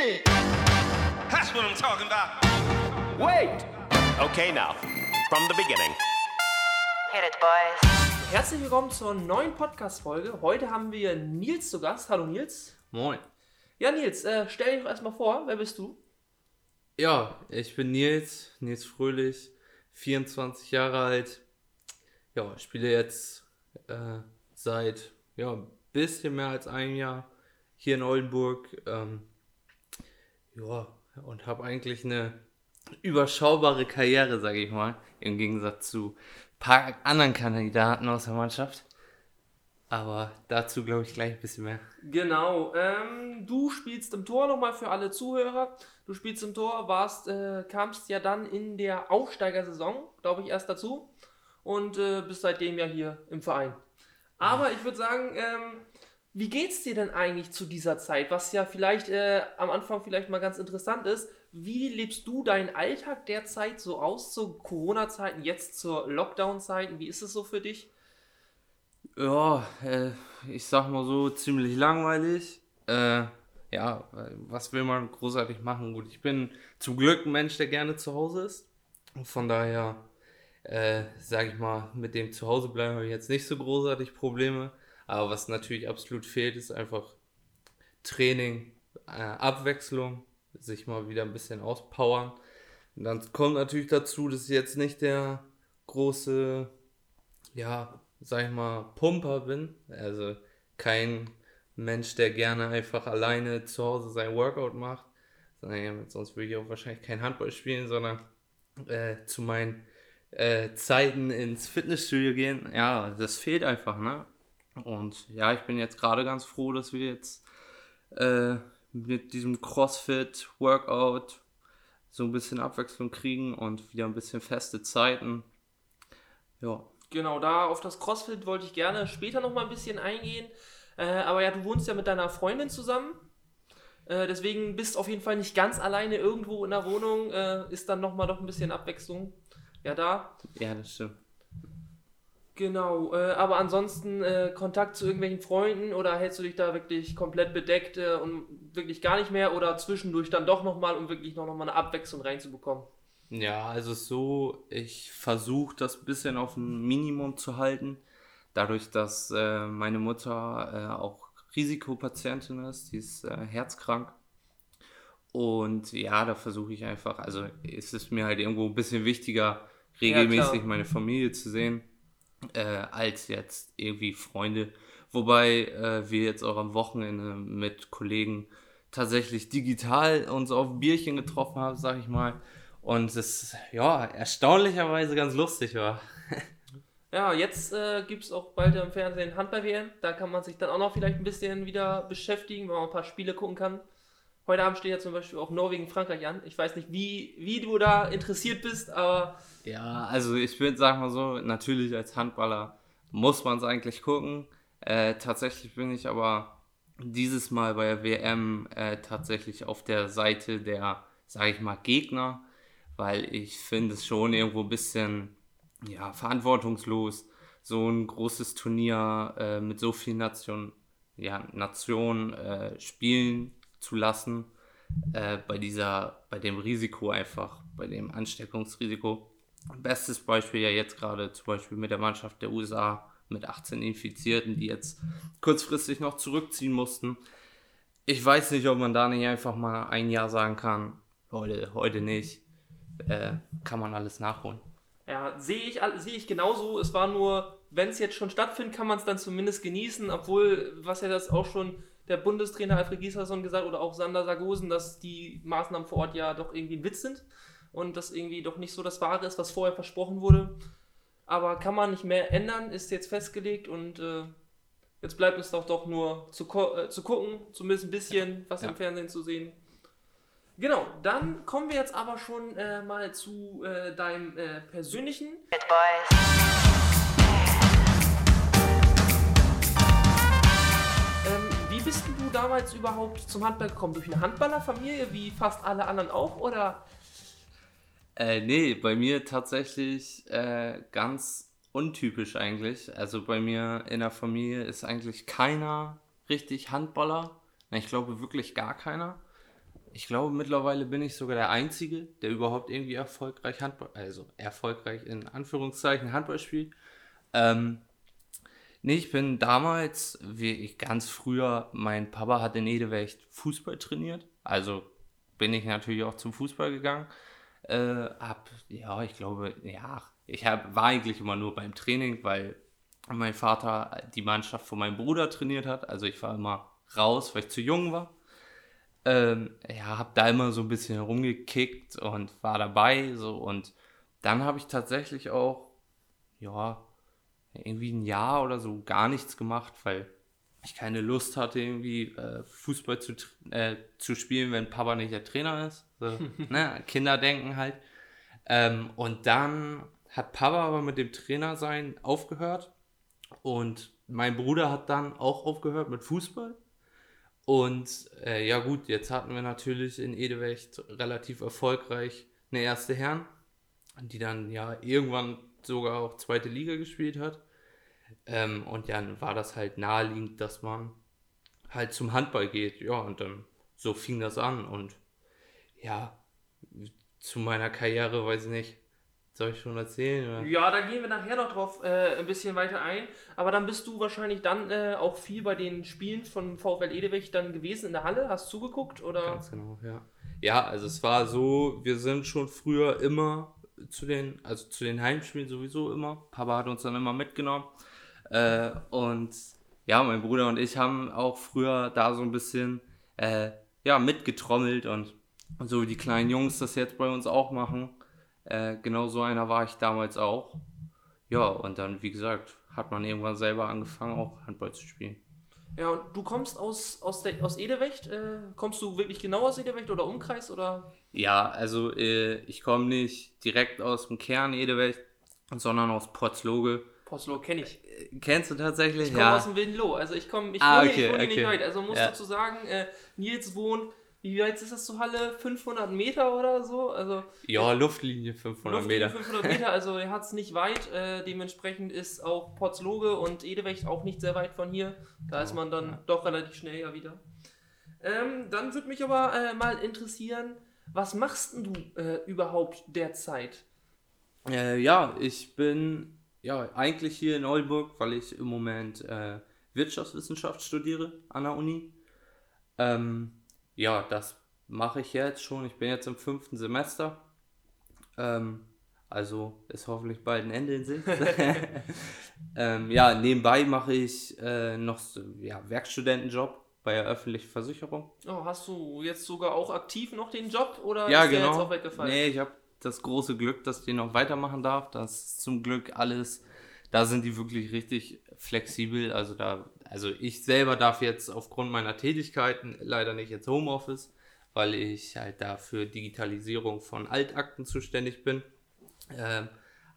it. That's what I'm talking about. Wait! Okay, now, from the beginning. Hit it, boys. Herzlich willkommen zur neuen Podcast-Folge. Heute haben wir Nils zu Gast. Hallo Nils. Moin. Ja, Nils, äh, stell dich doch erstmal vor. Wer bist du? Ja, ich bin Nils, Nils Fröhlich, 24 Jahre alt. Ja, spiele jetzt äh, seit ja, ein bisschen mehr als einem Jahr hier in Oldenburg. Ähm, ja, und habe eigentlich eine überschaubare Karriere, sage ich mal, im Gegensatz zu ein paar anderen Kandidaten aus der Mannschaft. Aber dazu glaube ich gleich ein bisschen mehr. Genau. Ähm, du spielst im Tor nochmal für alle Zuhörer. Du spielst im Tor, warst, äh, kamst ja dann in der Aufsteigersaison, glaube ich, erst dazu und äh, bist seitdem ja hier im Verein. Aber ich würde sagen, ähm, wie geht's dir denn eigentlich zu dieser Zeit? Was ja vielleicht äh, am Anfang vielleicht mal ganz interessant ist. Wie lebst du deinen Alltag derzeit so aus zu Corona-Zeiten, jetzt zur Lockdown-Zeiten? Wie ist es so für dich? Ja, äh, ich sag mal so, ziemlich langweilig. Äh, ja, was will man großartig machen? Gut, ich bin zum Glück ein Mensch, der gerne zu Hause ist. Von daher, äh, sage ich mal, mit dem Zuhausebleiben habe ich jetzt nicht so großartig Probleme. Aber was natürlich absolut fehlt, ist einfach Training, äh, Abwechslung, sich mal wieder ein bisschen auspowern. Und dann kommt natürlich dazu, dass ich jetzt nicht der große, ja, sag ich mal, Pumper bin. Also kein Mensch, der gerne einfach alleine zu Hause sein Workout macht. Sonst würde ich auch wahrscheinlich kein Handball spielen, sondern äh, zu meinen äh, Zeiten ins Fitnessstudio gehen. Ja, das fehlt einfach, ne? Und ja, ich bin jetzt gerade ganz froh, dass wir jetzt äh, mit diesem CrossFit-Workout so ein bisschen Abwechslung kriegen und wieder ein bisschen feste Zeiten. Ja, Genau, da auf das CrossFit wollte ich gerne später noch mal ein bisschen eingehen. Äh, aber ja, du wohnst ja mit deiner Freundin zusammen. Äh, deswegen bist auf jeden Fall nicht ganz alleine irgendwo in der Wohnung. Äh, ist dann noch mal doch ein bisschen Abwechslung ja da. ja, das stimmt. Genau, äh, aber ansonsten äh, Kontakt zu irgendwelchen Freunden oder hältst du dich da wirklich komplett bedeckt äh, und wirklich gar nicht mehr oder zwischendurch dann doch noch mal, um wirklich noch, noch mal eine Abwechslung reinzubekommen? Ja, also so, ich versuche das ein bisschen auf ein Minimum zu halten. Dadurch, dass äh, meine Mutter äh, auch Risikopatientin ist, die ist äh, herzkrank. Und ja, da versuche ich einfach, also es ist mir halt irgendwo ein bisschen wichtiger, regelmäßig klar. meine Familie zu sehen, äh, als jetzt irgendwie Freunde. Wobei äh, wir jetzt auch am Wochenende mit Kollegen tatsächlich digital uns auf Bierchen getroffen haben, sag ich mal. Und es ja erstaunlicherweise ganz lustig war. Ja, jetzt äh, gibt es auch bald im Fernsehen Handball-WM. Da kann man sich dann auch noch vielleicht ein bisschen wieder beschäftigen, wenn man ein paar Spiele gucken kann. Heute Abend steht ja zum Beispiel auch Norwegen-Frankreich an. Ich weiß nicht, wie, wie du da interessiert bist, aber Ja, also ich würde sagen mal so, natürlich als Handballer muss man es eigentlich gucken. Äh, tatsächlich bin ich aber dieses Mal bei der WM äh, tatsächlich auf der Seite der, sage ich mal, Gegner, weil ich finde es schon irgendwo ein bisschen ja, verantwortungslos, so ein großes Turnier äh, mit so vielen Nation, ja, Nationen äh, spielen zu lassen, äh, bei dieser, bei dem Risiko einfach, bei dem Ansteckungsrisiko. Bestes Beispiel ja jetzt gerade zum Beispiel mit der Mannschaft der USA mit 18 Infizierten, die jetzt kurzfristig noch zurückziehen mussten. Ich weiß nicht, ob man da nicht einfach mal ein Jahr sagen kann, heute, heute nicht, äh, kann man alles nachholen. ja, sehe ich, sehe ich genauso. Es war nur, wenn es jetzt schon stattfindet, kann man es dann zumindest genießen, obwohl, was ja das auch schon der Bundestrainer Alfred Gislason gesagt oder auch Sander Sargosen, dass die Maßnahmen vor Ort ja doch irgendwie ein Witz sind und das irgendwie doch nicht so das Wahre ist, was vorher versprochen wurde. Aber kann man nicht mehr ändern, ist jetzt festgelegt und äh, jetzt bleibt es doch doch nur zu, äh, zu gucken, zumindest ein bisschen was Ja. im Fernsehen zu sehen. Genau, dann kommen wir jetzt aber schon äh, mal zu äh, deinem äh, persönlichen. It, boys. Bist du damals überhaupt zum Handball gekommen? Durch eine Handballerfamilie, wie fast alle anderen auch? Oder Äh, nee, bei mir tatsächlich äh, ganz untypisch eigentlich. Also bei mir in der Familie ist eigentlich keiner richtig Handballer. Ich glaube wirklich gar keiner. ich glaube, mittlerweile bin ich sogar der Einzige, der überhaupt irgendwie erfolgreich Handball, also erfolgreich in Anführungszeichen Handball spielt. Ähm, nee, ich bin damals, wie ich ganz früher, mein Papa hat in Edewecht Fußball trainiert. Also bin ich natürlich auch zum Fußball gegangen. Äh, hab, ja, ich glaube, ja, ich hab, war eigentlich immer nur beim Training, weil mein Vater die Mannschaft von meinem Bruder trainiert hat. Also ich war immer raus, weil ich zu jung war. Ähm, ja, habe da immer so ein bisschen herumgekickt und war dabei. So und dann habe ich tatsächlich auch, ja, irgendwie ein Jahr oder so gar nichts gemacht, weil ich keine Lust hatte, irgendwie äh, Fußball zu, äh, zu spielen, wenn Papa nicht der Trainer ist. So, ne? Kinder denken halt. Ähm, und dann hat Papa aber mit dem Trainer sein aufgehört und mein Bruder hat dann auch aufgehört mit Fußball. Und äh, ja gut, jetzt hatten wir natürlich in Edewecht relativ erfolgreich eine erste Herren, die dann ja irgendwann sogar auch zweite Liga gespielt hat. Ähm, und dann war das halt naheliegend, dass man halt zum Handball geht. Ja, und dann so fing das an. Und ja, zu meiner Karriere weiß ich nicht. Soll ich schon erzählen? Oder? Ja, da gehen wir nachher noch drauf äh, ein bisschen weiter ein. Aber dann bist du wahrscheinlich dann äh, auch viel bei den Spielen von VfL Edewecht dann gewesen in der Halle. Hast zugeguckt oder? Ganz genau, ja. Ja, also es war so, wir sind schon früher immer zu den, also zu den Heimspielen sowieso immer. Papa hat uns dann immer mitgenommen. Äh, und ja, mein Bruder und ich haben auch früher da so ein bisschen äh, ja, mitgetrommelt und, so wie die kleinen Jungs das jetzt bei uns auch machen. Äh, genau so einer war ich damals auch. Ja, und dann, wie gesagt, hat man irgendwann selber angefangen, auch Handball zu spielen. Ja, und du kommst aus, aus, der, aus Edewecht? Äh, kommst du wirklich genau aus Edewecht oder Umkreis? Oder? Ja, also äh, ich komme nicht direkt aus dem Kern Edewecht, sondern aus Potzloge. Postlo kenne ich. Kennst du tatsächlich? Ich komme aus dem Wildenloh. Also ich komme, ich Ah, wohne, okay, ich wohne nicht okay. weit. Also muss Ja. dazu sagen, äh, Nils wohnt, wie weit ist das zur Halle? 500 Meter oder so? Also Ja, Luftlinie 500 Luftlinie Meter. 500 Meter, also er hat es nicht weit. Äh, dementsprechend ist auch Potzloge und Edewecht auch nicht sehr weit von hier. Da ist man dann doch relativ schnell ja wieder. Ähm, dann würde mich aber äh, mal interessieren, was machst denn du äh, überhaupt derzeit? Äh, ja, ich bin ja eigentlich hier in Oldenburg, weil ich im Moment äh, Wirtschaftswissenschaft studiere an der Uni. Ähm, ja, das mache ich jetzt schon. Ich bin jetzt im fünften Semester. Ähm, also ist hoffentlich bald ein Ende in Sicht. ähm, ja, nebenbei mache ich äh, noch so, ja, Werkstudentenjob bei der öffentlichen Versicherung. Oh, hast du jetzt sogar auch aktiv noch den Job oder Ja, ist der genau. jetzt auch weggefallen? Nee, ich habe das große Glück, dass ich den noch weitermachen darf. Das ist zum Glück alles, da sind die wirklich richtig flexibel. Also da, also ich selber darf jetzt aufgrund meiner Tätigkeiten leider nicht ins Homeoffice, weil ich halt da für Digitalisierung von Altakten zuständig bin. Ähm,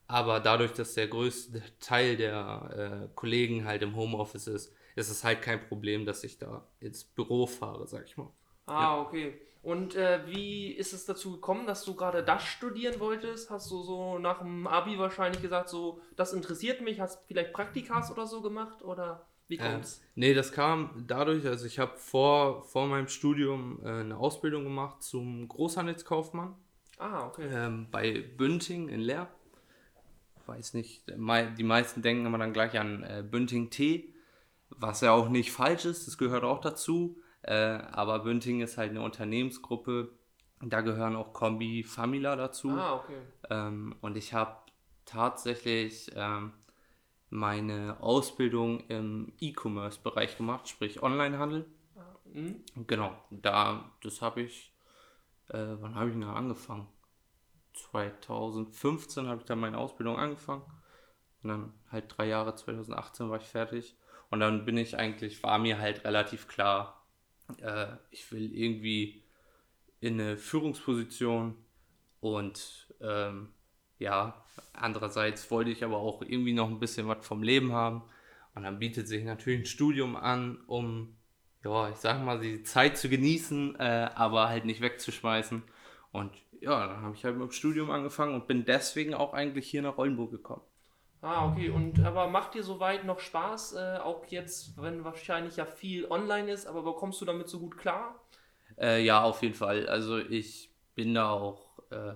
aber dadurch, dass der größte Teil der äh, Kollegen halt im Homeoffice ist, ist es halt kein Problem, dass ich da ins Büro fahre, sag ich mal. Ah, okay. Und äh, wie ist es dazu gekommen, dass du gerade das studieren wolltest? Hast du so nach dem Abi wahrscheinlich gesagt, so, das interessiert mich? Hast vielleicht Praktikas oder so gemacht? Oder wie Ähm, kommt's? nee, das kam dadurch, also ich habe vor, vor meinem Studium äh, eine Ausbildung gemacht zum Großhandelskaufmann ah, okay. ähm, bei Bünding in Leer. Weiß nicht, die meisten denken immer dann gleich an äh, Bünding Tee, was ja auch nicht falsch ist, das gehört auch dazu. Äh, aber Bünding ist halt eine Unternehmensgruppe, da gehören auch Kombi Famila dazu. Ah, okay. Ähm, und ich habe tatsächlich ähm, meine Ausbildung im E-Commerce-Bereich gemacht, sprich Onlinehandel. Hm? Genau, da, das habe ich, äh, wann habe ich denn da angefangen? 2015 habe ich dann meine Ausbildung angefangen. Und dann halt drei Jahre, 2018 war ich fertig. Und dann bin ich eigentlich, war mir halt relativ klar, äh, ich will irgendwie in eine Führungsposition und ähm, ja, andererseits wollte ich aber auch irgendwie noch ein bisschen was vom Leben haben. Und dann bietet sich natürlich ein Studium an, um, ja, ich sag mal, die Zeit zu genießen, äh, aber halt nicht wegzuschmeißen. Und ja, dann habe ich halt mit dem Studium angefangen und bin deswegen auch eigentlich hier nach Oldenburg gekommen. Ah, okay. Und aber macht dir soweit noch Spaß? Äh, auch jetzt, wenn wahrscheinlich ja viel online ist, aber bekommst du damit so gut klar? Äh, ja, auf jeden Fall. Also ich bin da auch, äh,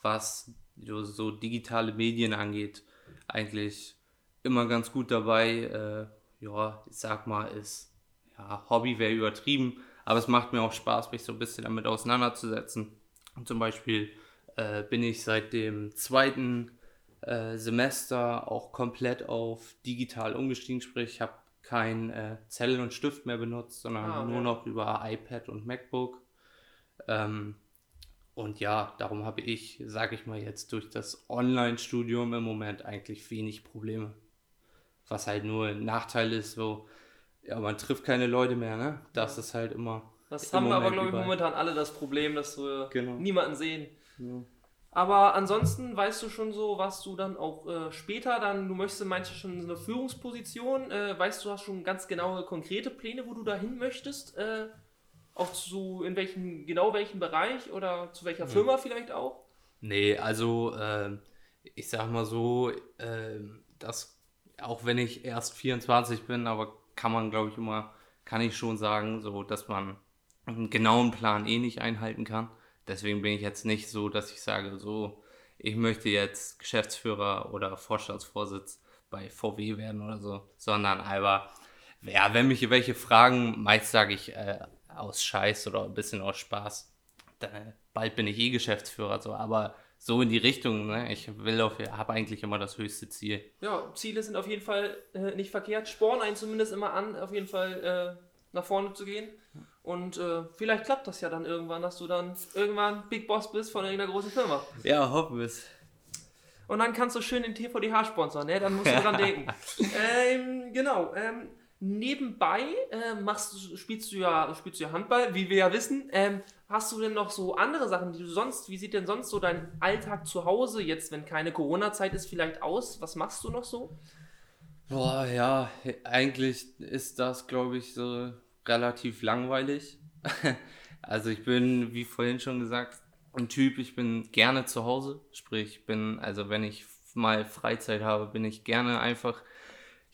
was so, digitale Medien angeht, eigentlich immer ganz gut dabei. Äh, ja, ich sag mal, ist ja, Hobby wäre übertrieben, aber es macht mir auch Spaß, mich so ein bisschen damit auseinanderzusetzen. Und zum Beispiel äh, bin ich seit dem zweiten äh, Semester auch komplett auf digital umgestiegen, sprich, ich habe kein äh, Zettel und Stift mehr benutzt, sondern Ah, nur ja. noch über iPad und MacBook. Ähm, und ja, darum habe ich, sage ich mal jetzt, durch das Online-Studium im Moment eigentlich wenig Probleme. Was halt nur ein Nachteil ist, so, ja, man trifft keine Leute mehr, ne? Das ist halt immer. Das haben wir aber, Moment glaube ich, überall. momentan alle das Problem, dass wir Genau. niemanden sehen. Aber ansonsten weißt du schon so, was du dann auch äh, später dann, du möchtest meinst du schon eine Führungsposition, äh, weißt du, hast schon ganz genaue, konkrete Pläne, wo du dahin möchtest? Äh, auch zu, in welchem, genau welchem Bereich oder zu Hm. welcher Firma vielleicht auch? Nee, also ähm, ich sag mal so, ähm, dass auch wenn ich erst 24 bin, aber kann man glaube ich immer, kann ich schon sagen, so dass man einen genauen Plan eh nicht einhalten kann. Deswegen bin ich jetzt nicht so, dass ich sage, so, ich möchte jetzt Geschäftsführer oder Vorstandsvorsitz bei VW werden oder so, sondern aber, ja, wenn mich welche fragen, meist sage ich äh, aus Scheiß oder ein bisschen aus Spaß, dann, bald bin ich eh Geschäftsführer, so, aber so in die Richtung, ne? ich will auf, habe eigentlich immer das höchste Ziel. Ja, Ziele sind auf jeden Fall äh, nicht verkehrt, spornen einen zumindest immer an, auf jeden Fall äh, nach vorne zu gehen. Und äh, vielleicht klappt das ja dann irgendwann, dass du dann irgendwann Big Boss bist von irgendeiner großen Firma. Ja, hoffen wir es. Und dann kannst du schön den TVDH sponsern, ne? Dann musst du dran denken. ähm, genau. Ähm, nebenbei äh, machst spielst du ja spielst du ja Handball, wie wir ja wissen. Ähm, hast du denn noch so andere Sachen, die du sonst, wie sieht denn sonst so dein Alltag zu Hause jetzt, wenn keine Corona-Zeit ist, vielleicht aus? Was machst du noch so? Boah, ja, eigentlich ist das, glaube ich, so relativ langweilig. also ich bin, wie vorhin schon gesagt, ein Typ, ich bin gerne zu Hause. Sprich, ich bin, also wenn ich mal Freizeit habe, bin ich gerne einfach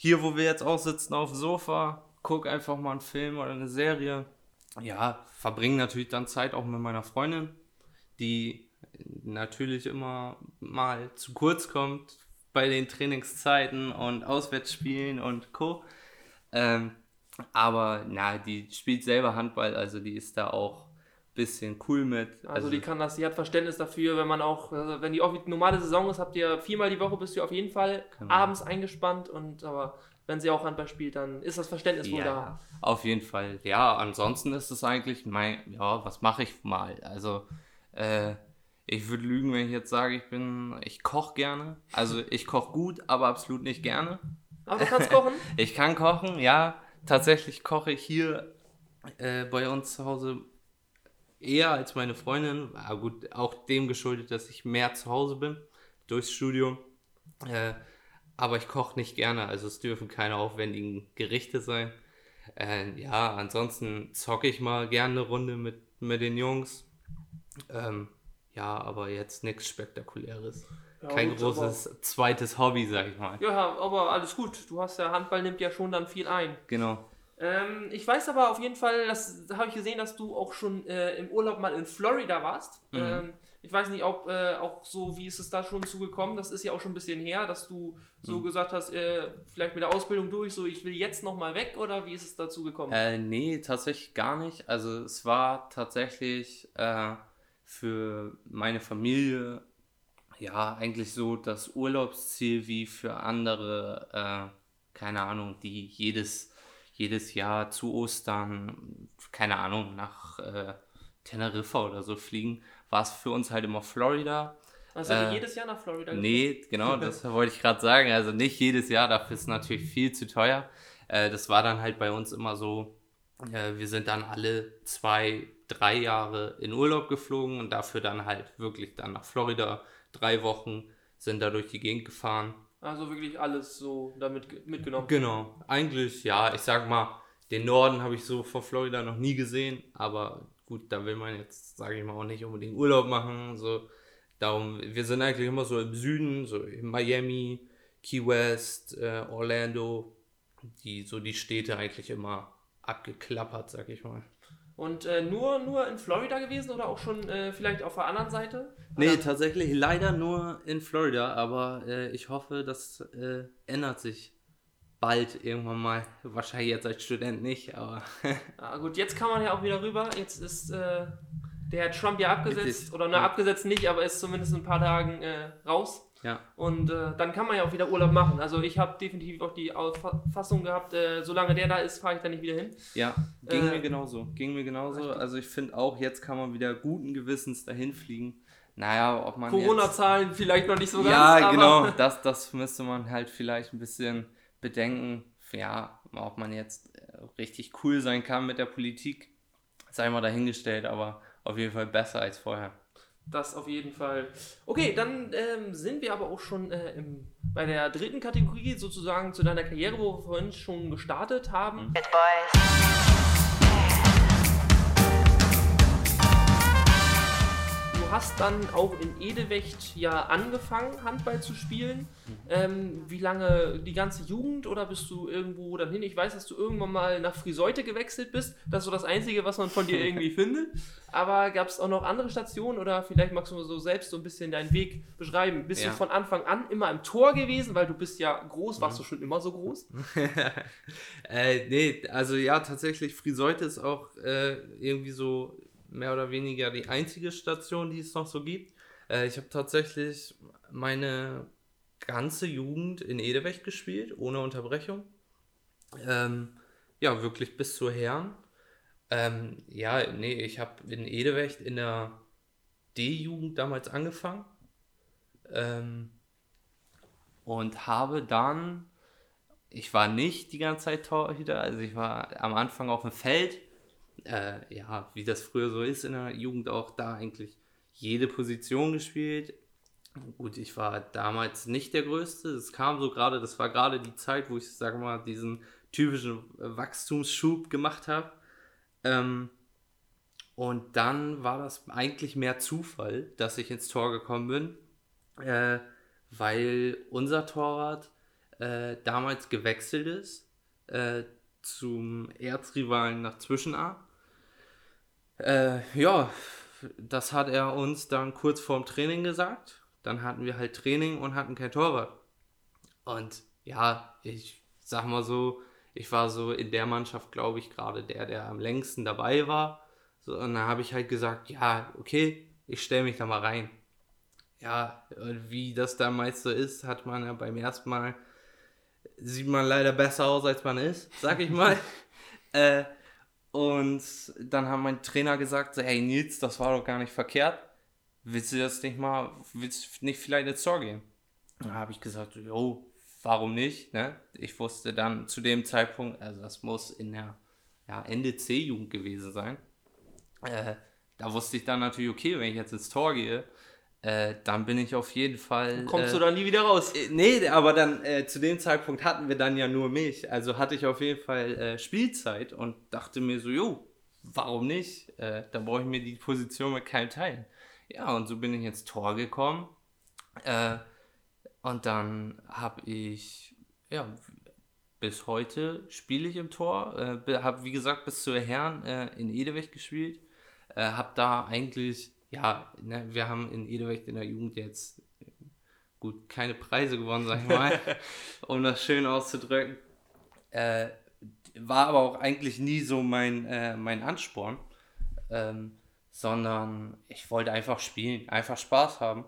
hier, wo wir jetzt auch sitzen, auf dem Sofa, guck einfach mal einen Film oder eine Serie. Ja, verbringe natürlich dann Zeit auch mit meiner Freundin, die natürlich immer mal zu kurz kommt bei den Trainingszeiten und Auswärtsspielen und Co. Ähm, aber na, die spielt selber Handball, also die ist da auch bisschen cool mit. Also, die kann das, die hat Verständnis dafür, wenn man auch, also wenn die normale Saison ist, habt ihr viermal die Woche bist du auf jeden Fall Genau. abends eingespannt und aber wenn sie auch Handball spielt, dann ist das Verständnis wohl da. Ja, auf jeden Fall. Ja, ansonsten ist es eigentlich mein, ja, was mache ich mal? Also, äh, ich würde lügen, wenn ich jetzt sage, ich bin, ich koche gerne. Also, ich koche gut, aber absolut nicht gerne. Aber du kannst kochen? Ich kann kochen, ja. Tatsächlich koche ich hier äh, bei uns zu Hause eher als meine Freundin. Aber gut, auch dem geschuldet, dass ich mehr zu Hause bin durchs Studium. Äh, aber ich koche nicht gerne, also es dürfen keine aufwendigen Gerichte sein. Äh, ja, ansonsten zocke ich mal gerne eine Runde mit, mit den Jungs. Ähm, ja, aber jetzt nichts Spektakuläres. Ja, Kein gut, großes zweites Hobby, sag ich mal. Ja, aber alles gut. Du hast ja, Handball nimmt ja schon dann viel ein. Genau. Ähm, ich weiß aber auf jeden Fall, das habe ich gesehen, dass du auch schon äh, im Urlaub mal in Florida warst. Ähm, ich weiß nicht, ob äh, auch so, wie ist es da schon zugekommen? Das ist ja auch schon ein bisschen her, dass du so gesagt hast, äh, vielleicht mit der Ausbildung durch, so ich will jetzt nochmal weg oder wie ist es dazu gekommen? Äh, nee, tatsächlich gar nicht. Also es war tatsächlich äh, für meine Familie ja eigentlich so das Urlaubsziel wie für andere, äh, keine Ahnung, die jedes, jedes Jahr zu Ostern, keine Ahnung, nach äh, Teneriffa oder so fliegen, war es für uns halt immer Florida. Also äh, jedes Jahr nach Florida Nee, genau, das wollte ich gerade sagen. Also nicht jedes Jahr, dafür ist es natürlich viel zu teuer. Äh, das war dann halt bei uns immer so, äh, wir sind dann alle zwei, drei Jahre in Urlaub geflogen und dafür dann halt wirklich dann nach Florida drei Wochen, sind da durch die Gegend gefahren. Also wirklich alles so damit ge- mitgenommen. Genau, eigentlich ja, ich sag mal, den Norden habe ich so von Florida noch nie gesehen, aber gut, da will man jetzt, sage ich mal, auch nicht unbedingt Urlaub machen. So. Darum, wir sind eigentlich immer so im Süden, so in Miami, Key West, äh, Orlando, die so die Städte eigentlich immer abgeklappert, sag ich mal. Und äh, nur, nur in Florida gewesen oder auch schon äh, vielleicht auf der anderen Seite? Nee, Oder- tatsächlich leider nur in Florida, aber äh, ich hoffe, das äh, ändert sich bald irgendwann mal. Wahrscheinlich jetzt als Student nicht, aber Ah, gut, jetzt kann man ja auch wieder rüber. Jetzt ist äh, der Herr Trump ja abgesetzt, Richtig. oder ne, Ja. abgesetzt nicht, aber ist zumindest in ein paar Tagen äh, raus. Ja. Und äh, dann kann man ja auch wieder Urlaub machen. Also ich habe definitiv auch die Auffassung gehabt, äh, solange der da ist, fahre ich da nicht wieder hin. Ja, ging Äh, mir genauso. Ging mir genauso. Also ich finde auch, jetzt kann man wieder guten Gewissens dahin fliegen. Naja, ob man jetzt... Corona-Zahlen vielleicht noch nicht so ganz. Ja, genau. Das, das müsste man halt vielleicht ein bisschen bedenken. Ja, ob man jetzt äh, richtig cool sein kann mit der Politik, sei mal dahingestellt, aber auf jeden Fall besser als vorher. Das auf jeden Fall. Okay, dann ähm, sind wir aber auch schon äh, im, bei der dritten Kategorie, sozusagen zu deiner Karriere, wo wir vorhin schon gestartet haben. Hit boys. Hast dann auch in Edewecht ja angefangen, Handball zu spielen. Ähm, wie lange die ganze Jugend oder bist du irgendwo dann hin? Ich weiß, dass du irgendwann mal nach Friseute gewechselt bist. Das ist so das Einzige, was man von dir irgendwie findet. Aber gab es auch noch andere Stationen oder vielleicht magst du mal so selbst so ein bisschen deinen Weg beschreiben? Bist Ja. du von Anfang an immer im Tor gewesen, weil du bist ja groß, warst du schon immer so groß? Äh, nee, also ja, tatsächlich, Friseute ist auch äh, irgendwie so mehr oder weniger die einzige Station, die es noch so gibt. Äh, ich habe tatsächlich meine ganze Jugend in Edewecht gespielt, ohne Unterbrechung. Ähm, ja, wirklich bis zur Herren. Ähm, ja, nee, ich habe in Edewecht in der D-Jugend damals angefangen. Ähm, und habe dann ich war nicht die ganze Zeit Torhüter, also ich war am Anfang auf dem Feld. Äh, ja, wie das früher so ist in der Jugend auch da eigentlich jede Position gespielt. Gut, ich war damals nicht der Größte. Das kam so gerade, das war gerade die Zeit, wo ich, sag mal, diesen typischen Wachstumsschub gemacht habe. Ähm, und dann war das eigentlich mehr Zufall, dass ich ins Tor gekommen bin, äh, weil unser Torwart äh, damals gewechselt ist äh, zum Erzrivalen nach Zwischenah. Äh, ja, das hat er uns dann kurz vorm Training gesagt. Dann hatten wir halt Training und hatten kein Torwart. Und ja, ich sag mal so, ich war so in der Mannschaft, glaube ich, gerade der, der am längsten dabei war. So, und dann habe ich halt gesagt, ja, okay, ich stelle mich da mal rein. Ja, und wie das da meist so ist, hat man ja beim ersten Mal, sieht man leider besser aus, als man ist, sag ich mal. äh, und dann hat mein Trainer gesagt, hey Nils, das war doch gar nicht verkehrt. Willst du das nicht mal, willst du nicht vielleicht ins Tor gehen? Da habe ich gesagt, jo, warum nicht? Ne? Ich wusste dann zu dem Zeitpunkt, also das muss in der ja, Ende C-Jugend gewesen sein. Äh, da wusste ich dann natürlich, okay, wenn ich jetzt ins Tor gehe, äh, dann bin ich auf jeden Fall. Kommst äh, du dann nie wieder raus? äh, Nee, aber dann äh, zu dem Zeitpunkt hatten wir dann ja nur mich. Also hatte ich auf jeden Fall äh, Spielzeit und dachte mir so, jo, warum nicht? Äh, dann brauche ich mir die Position mit keinem teilen. Ja, und so bin ich ins Tor gekommen. Äh, und dann habe ich, ja, bis heute spiele ich im Tor. Habe, wie gesagt, bis zur Herren in Edewecht gespielt. Habe da eigentlich, ja, ne, wir haben in Edewecht in der Jugend jetzt gut, keine Preise gewonnen, sag ich mal, um das schön auszudrücken. Äh, war aber auch eigentlich nie so mein, äh, mein Ansporn, ähm, sondern ich wollte einfach spielen, einfach Spaß haben.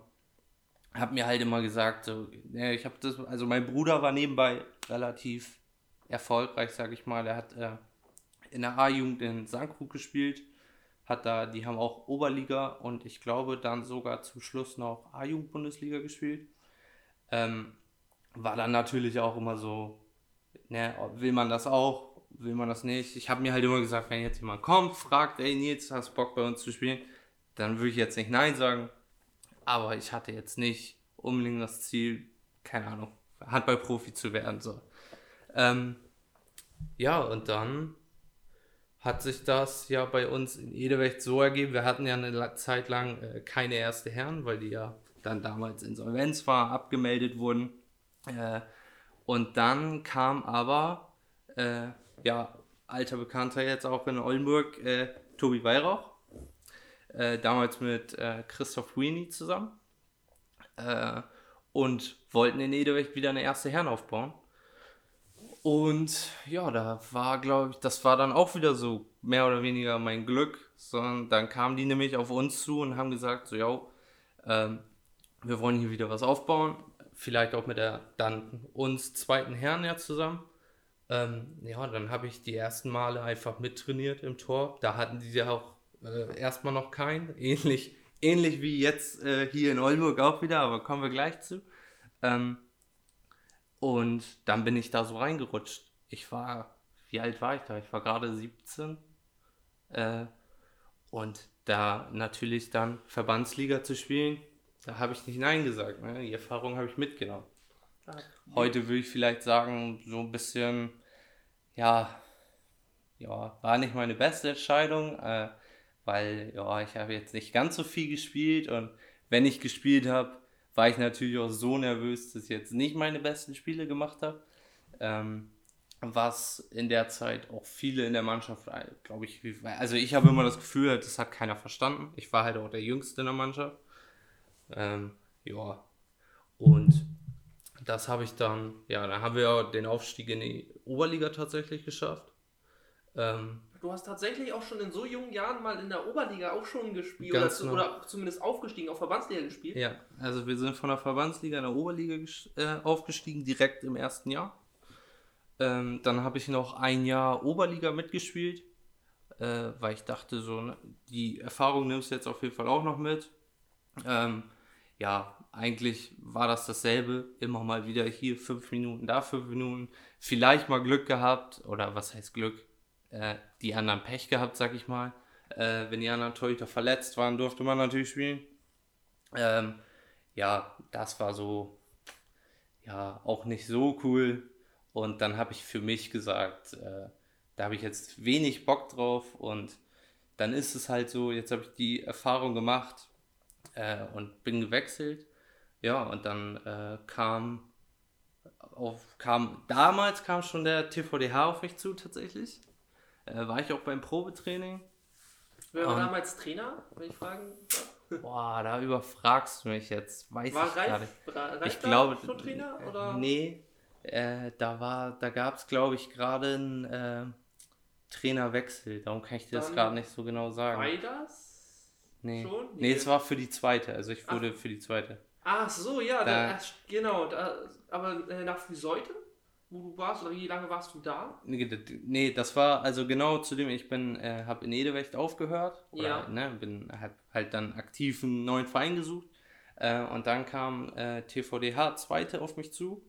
Hab mir halt immer gesagt, so, ne, ich habe das, also mein Bruder war nebenbei relativ erfolgreich, sag ich mal. Er hat äh, in der A-Jugend in Sandkrug gespielt, hat da, die haben auch Oberliga und ich glaube dann sogar zum Schluss noch A-Jugend-Bundesliga gespielt. Ähm, war dann natürlich auch immer so, ne, will man das auch, will man das nicht? Ich habe mir halt immer gesagt, wenn jetzt jemand kommt, fragt, ey Nils, hast Bock bei uns zu spielen, dann würde ich jetzt nicht Nein sagen. Aber ich hatte jetzt nicht unbedingt das Ziel, keine Ahnung, Handballprofi zu werden. So. Ähm, ja, und dann hat sich das ja bei uns in Edewecht so ergeben. Wir hatten ja eine Zeit lang äh, keine erste Herren, weil die ja dann damals Insolvenz war, abgemeldet wurden. Äh, und dann kam aber, äh, ja, alter Bekannter jetzt auch in Oldenburg, äh, Tobi Weihrauch. Äh, damals mit äh, Christoph Weenie zusammen. Und wollten in Edewecht wieder eine erste Herren aufbauen. Und ja, da war, glaube ich, das war dann auch wieder so mehr oder weniger mein Glück. Sondern dann kamen die nämlich auf uns zu und haben gesagt, so, ja, ähm, wir wollen hier wieder was aufbauen. Vielleicht auch mit der dann uns zweiten Herren ja zusammen. Ähm, ja, dann habe ich die ersten Male einfach mittrainiert im Tor. Da hatten die ja auch äh, erstmal noch keinen. Ähnlich, ähnlich wie jetzt äh, hier in Oldenburg auch wieder, aber kommen wir gleich zu. Ähm, und dann bin ich da so reingerutscht. Ich war, wie alt war ich da? Ich war gerade 17. Äh, und da natürlich dann Verbandsliga zu spielen, da habe ich nicht Nein gesagt. Ne? Die Erfahrung habe ich mitgenommen. Heute würde ich vielleicht sagen, so ein bisschen, ja, ja, war nicht meine beste Entscheidung, äh, weil ja, ich habe jetzt nicht ganz so viel gespielt und wenn ich gespielt habe, war ich natürlich auch so nervös, dass ich jetzt nicht meine besten Spiele gemacht habe. Ähm, was in der Zeit auch viele in der Mannschaft, glaube ich, also ich habe immer das Gefühl, das hat keiner verstanden. Ich war halt auch der Jüngste in der Mannschaft. Ähm, ja, und das habe ich dann, ja, dann haben wir den Aufstieg in die Oberliga tatsächlich geschafft. Ähm, Du hast tatsächlich auch schon in so jungen Jahren mal in der Oberliga auch schon gespielt oder, zu, genau. oder zumindest aufgestiegen, auf Verbandsliga gespielt. ja, also wir sind von der Verbandsliga in der Oberliga äh, aufgestiegen, direkt im ersten Jahr. Ähm, dann habe ich noch ein Jahr Oberliga mitgespielt, äh, weil ich dachte, so, ne, die Erfahrung nimmst du jetzt auf jeden Fall auch noch mit. Ähm, ja, eigentlich war das dasselbe. Immer mal wieder hier fünf Minuten, da fünf Minuten. Vielleicht mal Glück gehabt, oder was heißt Glück? Äh, die anderen Pech gehabt, sag ich mal. Äh, wenn die anderen Torhüter verletzt waren, durfte man natürlich spielen. Ähm, ja, das war so, ja, auch nicht so cool. Und dann habe ich für mich gesagt, äh, da habe ich jetzt wenig Bock drauf und dann ist es halt so, jetzt habe ich die Erfahrung gemacht äh, und bin gewechselt. Ja, und dann äh, kam, auf, kam, damals kam schon der TVDH auf mich zu tatsächlich. Äh, war ich auch beim Probetraining. Wer war Und- damals Trainer, wenn ich fragen darf? Boah, da überfragst du mich jetzt. Weiß War ich. Reif, Ra- Reif Ich glaube, schon Trainer? äh, Oder? nee, äh, da war, da gab es glaube ich gerade einen äh, Trainerwechsel. Darum kann ich dir das gerade nicht so genau sagen. War das? Nee. schon? nee, Nee. es war für die zweite. Also ich wurde für die zweite. Ach so, ja, Da- da, ach, genau. Da, aber äh, nach Friseute, wo du warst, oder wie lange warst du da? Nee, das war also genau zu dem, ich bin, äh, habe in Edewecht aufgehört. Oder, Ja. Ne, bin hab halt dann aktiv einen neuen Verein gesucht. Äh, und dann kam äh, TVDH Zweite auf mich zu.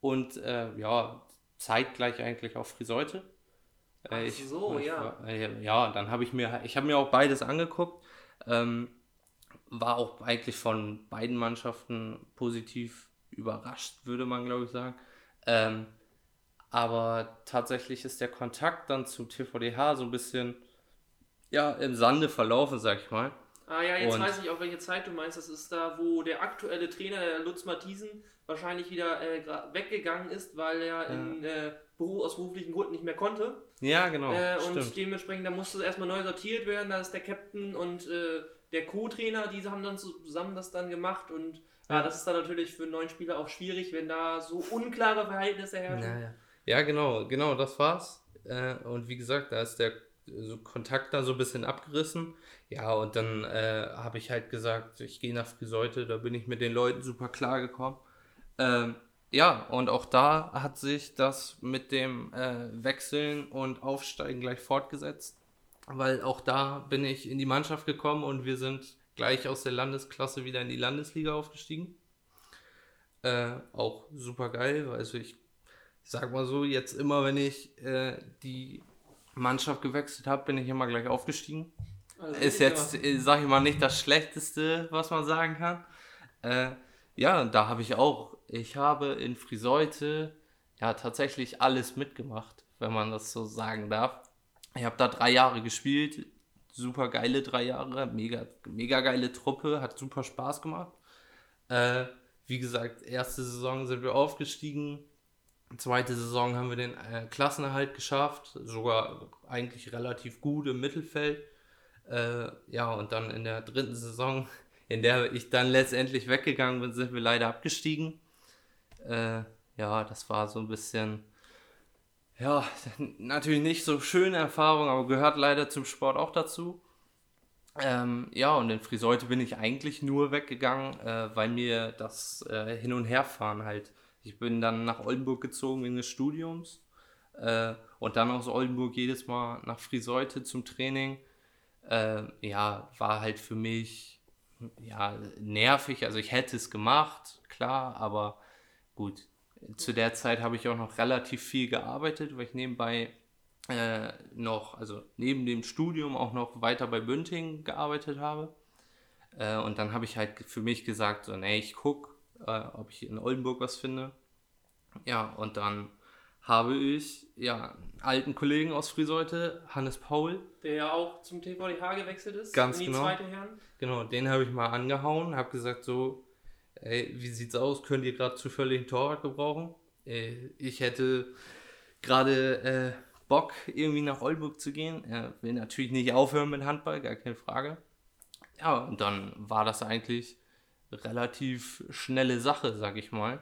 Und äh, ja, zeitgleich eigentlich auf Friseute. Ach so, ja. War, äh, ja, dann habe ich mir, ich habe mir auch beides angeguckt. Ähm, war auch eigentlich von beiden Mannschaften positiv überrascht, würde man glaube ich sagen. Ähm, aber tatsächlich ist der Kontakt dann zu TVDH so ein bisschen ja, im Sande verlaufen, sag ich mal. Ah ja, jetzt Und- weiß ich auch, welche Zeit du meinst. Das ist da, wo der aktuelle Trainer, der Lutz Mathiesen, wahrscheinlich wieder äh, weggegangen ist, weil er in äh, Beruf, aus beruflichen Gründen nicht mehr konnte. Ja, genau. äh, und stimmt. dementsprechend, da musste es erstmal neu sortiert werden. Da ist der Captain und äh, der Co-Trainer, die haben dann zusammen das dann gemacht. Und ja, das ist dann natürlich für einen neuen Spieler auch schwierig, wenn da so unklare Verhältnisse herrschen. Ja, ja. genau, genau, das war's. Äh, und wie gesagt, da ist der so Kontakt dann so ein bisschen abgerissen. Ja, und dann äh, habe ich halt gesagt, ich gehe nach Friseute, da bin ich mit den Leuten super klar gekommen. Ähm, ja, und auch da hat sich das mit dem äh, Wechseln und Aufsteigen gleich fortgesetzt, weil auch da bin ich in die Mannschaft gekommen und wir sind gleich aus der Landesklasse wieder in die Landesliga aufgestiegen. Äh, auch super geil, also ich ich sag mal so, jetzt immer, wenn ich äh, die Mannschaft gewechselt habe, bin ich immer gleich aufgestiegen. Also, Ist ja. jetzt, äh, sag ich mal, nicht das Schlechteste, was man sagen kann. Äh, ja, da habe ich auch, ich habe in Friseute ja tatsächlich alles mitgemacht, wenn man das so sagen darf. Ich habe da drei Jahre gespielt, super geile drei Jahre, mega, mega geile Truppe, hat super Spaß gemacht. Äh, wie gesagt, erste Saison sind wir aufgestiegen, Zweite Saison haben wir den äh, Klassenerhalt geschafft, sogar eigentlich relativ gut im Mittelfeld. Äh, ja, und dann in der dritten Saison, in der ich dann letztendlich weggegangen bin, sind wir leider abgestiegen. Äh, ja, das war so ein bisschen, ja, natürlich nicht so schöne Erfahrung, aber gehört leider zum Sport auch dazu. Ähm, ja, und in Friseute bin ich eigentlich nur weggegangen, äh, weil mir das äh, Hin- und Herfahren halt. Ich bin dann nach Oldenburg gezogen wegen des Studiums äh, und dann aus Oldenburg jedes Mal nach Friseute zum Training. Äh, ja, war halt für mich ja nervig. Also ich hätte es gemacht, klar, aber gut. Zu der Zeit habe ich auch noch relativ viel gearbeitet, weil ich nebenbei äh, noch, also neben dem Studium auch noch weiter bei Bünding gearbeitet habe. Äh, und dann habe ich halt für mich gesagt, so, nee, ich gucke, äh, ob ich in Oldenburg was finde. Ja, und dann habe ich ja einen alten Kollegen aus Friseute, Hannes Paul, Der ja auch zum TVDH gewechselt ist. Ganz in die genau. zweite Herren. Genau, den habe ich mal angehauen, habe gesagt so, ey, wie sieht's aus? Könnt ihr gerade zufällig einen Torwart gebrauchen? Äh, ich hätte gerade äh, Bock, irgendwie nach Oldenburg zu gehen. Er will natürlich nicht aufhören mit Handball, gar keine Frage. Ja, und dann war das eigentlich relativ schnelle Sache, sag ich mal.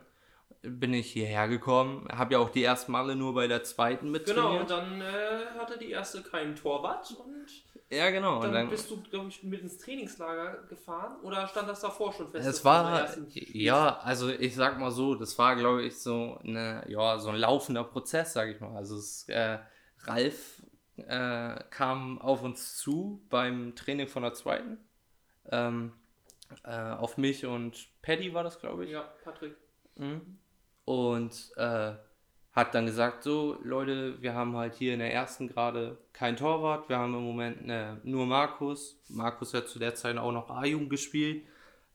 Bin ich hierher gekommen, habe ja auch die ersten Male nur bei der zweiten mit Genau, und dann äh, hatte die erste keinen Torwart und Ja, genau. dann, und dann, bist du, glaube ich, mit ins Trainingslager gefahren oder stand das davor schon fest? Es war, ja, also ich sag mal so, das war, glaube ich, so, eine, ja, so ein laufender Prozess, sag ich mal. Also es, äh, Ralf äh, kam auf uns zu beim Training von der zweiten. Ähm, äh, auf mich und Paddy war das, glaube ich. Ja, Patrick. Und äh, hat dann gesagt, so Leute, wir haben halt hier in der ersten gerade kein Torwart, wir haben im Moment äh, nur Markus. Markus hat zu der Zeit auch noch A-Jugend gespielt.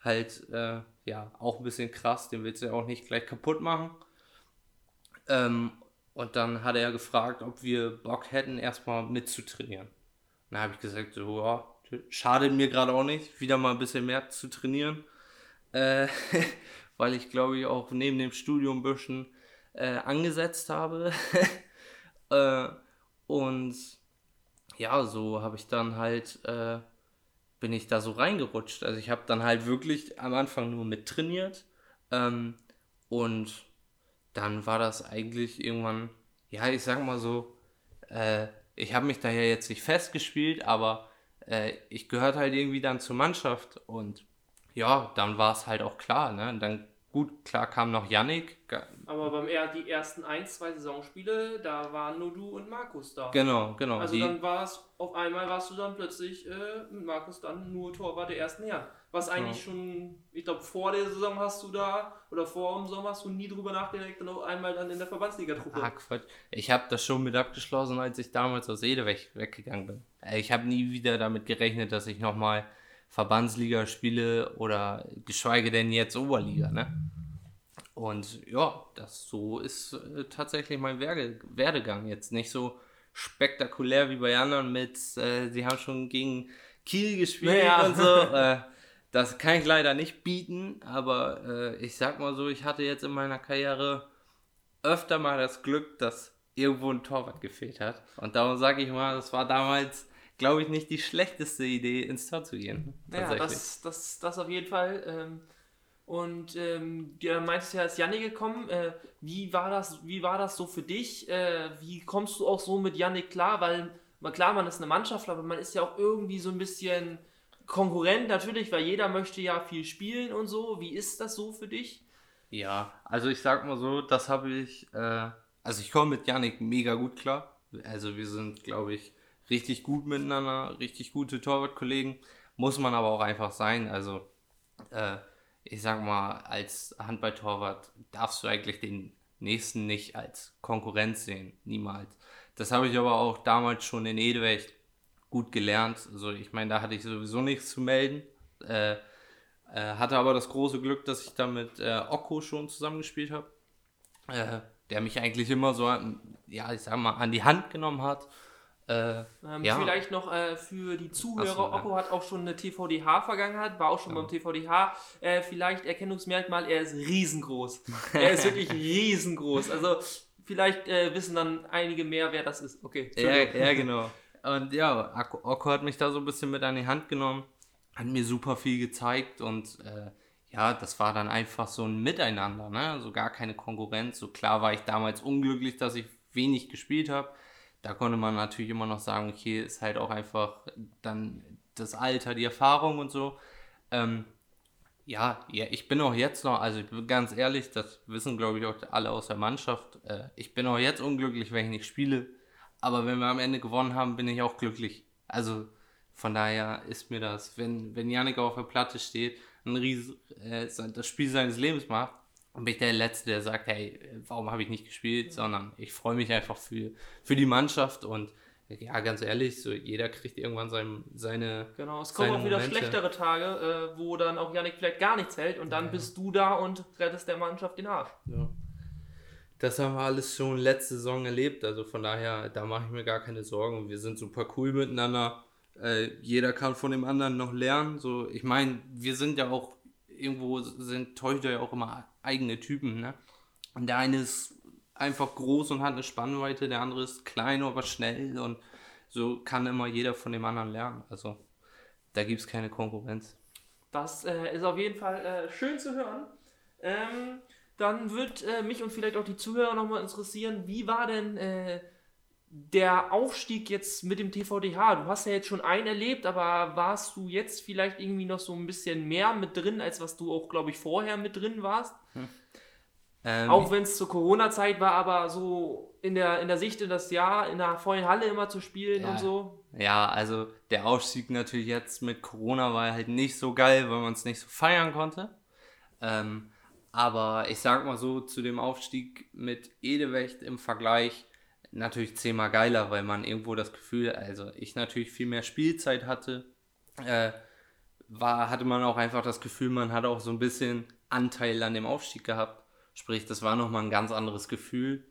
Halt, äh, ja, auch ein bisschen krass, den willst du ja auch nicht gleich kaputt machen. Ähm, und dann hat er gefragt, ob wir Bock hätten, erstmal mitzutrainieren. Dann habe ich gesagt, so, ja, schadet mir gerade auch nicht, wieder mal ein bisschen mehr zu trainieren. Äh, weil ich glaube ich auch neben dem Studium ein bisschen äh, angesetzt habe. äh, und ja, so habe ich dann halt, äh, bin ich da so reingerutscht. Also ich habe dann halt wirklich am Anfang nur mittrainiert. Ähm, und dann war das eigentlich irgendwann, ja, ich sag mal so, äh, ich habe mich da ja jetzt nicht festgespielt, aber äh, ich gehörte halt irgendwie dann zur Mannschaft und ja, dann war es halt auch klar, ne? Und dann, gut, klar kam noch Yannick, Aber beim er die ersten ein, zwei Saisonspiele, da waren nur du und Markus da. genau, genau. Also die, dann war es, auf einmal warst du dann plötzlich äh, mit Markus dann nur Torwart der ersten Herren. Was eigentlich schon, ich glaube vor der Saison hast du da, oder vor dem Sommer hast du nie drüber nachgedacht, dann auf einmal dann in der Verbandsliga-Truppe. Ah, Quatsch. Ich habe das schon mit abgeschlossen, als ich damals aus Ede weg, weggegangen bin. Äh, Ich habe nie wieder damit gerechnet, dass ich nochmal Verbandsliga spiele oder geschweige denn jetzt Oberliga, ne? Und ja, das so ist äh, tatsächlich mein Werge, Werdegang. Jetzt nicht so spektakulär wie bei anderen mit, äh, sie haben schon gegen Kiel gespielt Ja. und so. Äh, das kann ich leider nicht bieten, aber äh, ich sag mal so, ich hatte jetzt in meiner Karriere öfter mal das Glück, dass irgendwo ein Torwart gefehlt hat. Und darum sage ich mal, das war damals, glaube ich, nicht die schlechteste Idee, ins Tor zu gehen. Ja, das, das, das auf jeden Fall. Ähm, und ähm, du meintest ja, ist Jannik gekommen. Äh, wie, war das, wie war das so für dich? Äh, wie kommst du auch so mit Jannik klar? Weil, klar, man ist eine Mannschaft, aber man ist ja auch irgendwie so ein bisschen Konkurrent natürlich, weil jeder möchte ja viel spielen und so. Wie ist das so für dich? Ja, also ich sag mal so, das habe ich, äh, also ich komme mit Yannick mega gut klar. Also wir sind, glaube ich, richtig gut miteinander, richtig gute Torwartkollegen. Muss man aber auch einfach sein. Also äh, ich sag mal, als Handballtorwart darfst du eigentlich den nächsten nicht als Konkurrenz sehen. Niemals. Das habe ich aber auch damals schon in Edewecht gut gelernt. Also ich meine, da hatte ich sowieso nichts zu melden. Äh, äh, hatte aber das große Glück, dass ich da mit äh, Okko schon zusammengespielt habe. Äh, der mich eigentlich immer so, ja, ich sag mal, an die Hand genommen hat. Äh, Ähm, ja. Vielleicht noch äh, für die Zuhörer, so, ja. Hat auch schon eine TVDH-Vergangenheit, war auch schon beim TVDH. Äh, vielleicht Erkennungsmerkmal, er ist riesengroß. er ist wirklich riesengroß. Also vielleicht äh, wissen dann einige mehr, wer das ist. Okay. Ja, ja, genau. Und ja, Okko hat mich da so ein bisschen mit an die Hand genommen, hat mir super viel gezeigt und äh, ja, das war dann einfach so ein Miteinander, ne? Also gar keine Konkurrenz. So klar war ich damals unglücklich, dass ich wenig gespielt habe. Da konnte man natürlich immer noch sagen, okay, ist halt auch einfach dann das Alter, die Erfahrung und so. Ähm, ja, ja, ich bin auch jetzt noch, also ich bin ganz ehrlich, das wissen glaube ich auch alle aus der Mannschaft. Äh, ich bin auch jetzt unglücklich, wenn ich nicht spiele. Aber wenn wir am Ende gewonnen haben, bin ich auch glücklich. Also von daher ist mir das, wenn, wenn Janik auf der Platte steht, ein Ries äh, das Spiel seines Lebens macht, dann bin ich der Letzte, der sagt, hey, warum habe ich nicht gespielt, sondern ich freue mich einfach für, für die Mannschaft und ja, ganz ehrlich, so jeder kriegt irgendwann sein, seine. Genau, es kommen auch wieder Momente. schlechtere Tage, äh, wo dann auch Yannick vielleicht gar nichts hält und dann bist du da und rettest der Mannschaft den Arsch. Ja. Das haben wir alles schon letzte Saison erlebt, also von daher, da mache ich mir gar keine Sorgen. Wir sind super cool miteinander. Äh, jeder kann von dem anderen noch lernen. So, ich meine, wir sind ja auch irgendwo sind Torhüter ja auch immer eigene Typen, ne? Und der eine ist einfach groß und hat eine Spannweite, der andere ist klein, aber schnell und so kann immer jeder von dem anderen lernen. Also da gibt es keine Konkurrenz. Das äh, ist auf jeden Fall äh, schön zu hören. Ähm, dann wird äh, mich und vielleicht auch die Zuhörer nochmal interessieren, wie war denn äh, der Aufstieg jetzt mit dem TVDH? Du hast ja jetzt schon einen erlebt, aber warst du jetzt vielleicht irgendwie noch so ein bisschen mehr mit drin, als was du auch, glaube ich, vorher mit drin warst? Ähm, Auch wenn es zur Corona-Zeit war, aber so in der, in der Sicht in das Jahr, in der vollen Halle immer zu spielen Ja. und so. Ja, also der Aufstieg natürlich jetzt mit Corona war halt nicht so geil, weil man es nicht so feiern konnte. Ähm, aber ich sag mal so, zu dem Aufstieg mit Edewecht im Vergleich natürlich zehnmal geiler, weil man irgendwo das Gefühl, also ich natürlich viel mehr Spielzeit hatte, äh, war, hatte man auch einfach das Gefühl, man hat auch so ein bisschen Anteil an dem Aufstieg gehabt. Sprich, das war nochmal ein ganz anderes Gefühl.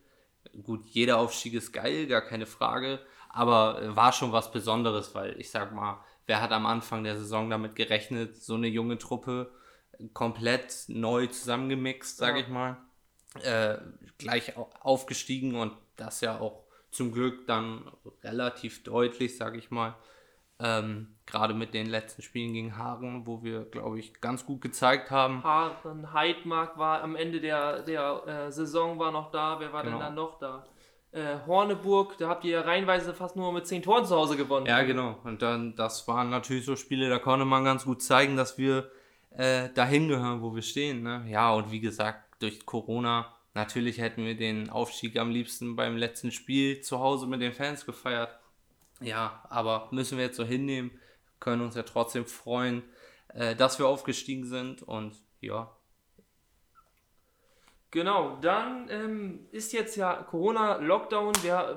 Gut, jeder Aufstieg ist geil, gar keine Frage, aber äh, war schon was Besonderes, weil ich sag mal, wer hat am Anfang der Saison damit gerechnet, so eine junge Truppe komplett neu zusammengemixt, sag Ja. ich mal, äh, gleich au- aufgestiegen und das ja auch zum Glück dann relativ deutlich, sag ich mal. Ähm, Gerade mit den letzten Spielen gegen Hagen, wo wir, glaube ich, ganz gut gezeigt haben. Haaren, Heidmark war am Ende der, der äh, Saison war noch da. Wer war denn Genau. dann noch da? Äh, Horneburg, da habt ihr ja reihenweise fast nur mit 10 Toren zu Hause gewonnen. Ja, genau. Und dann, das waren natürlich so Spiele, da konnte man ganz gut zeigen, dass wir äh, dahin gehören, wo wir stehen. Ne? Ja, und wie gesagt, durch Corona, natürlich hätten wir den Aufstieg am liebsten beim letzten Spiel zu Hause mit den Fans gefeiert. Ja, aber müssen wir jetzt so hinnehmen, können uns ja trotzdem freuen, äh, dass wir aufgestiegen sind und ja, Genau, dann ähm, ist jetzt ja Corona-Lockdown. Wir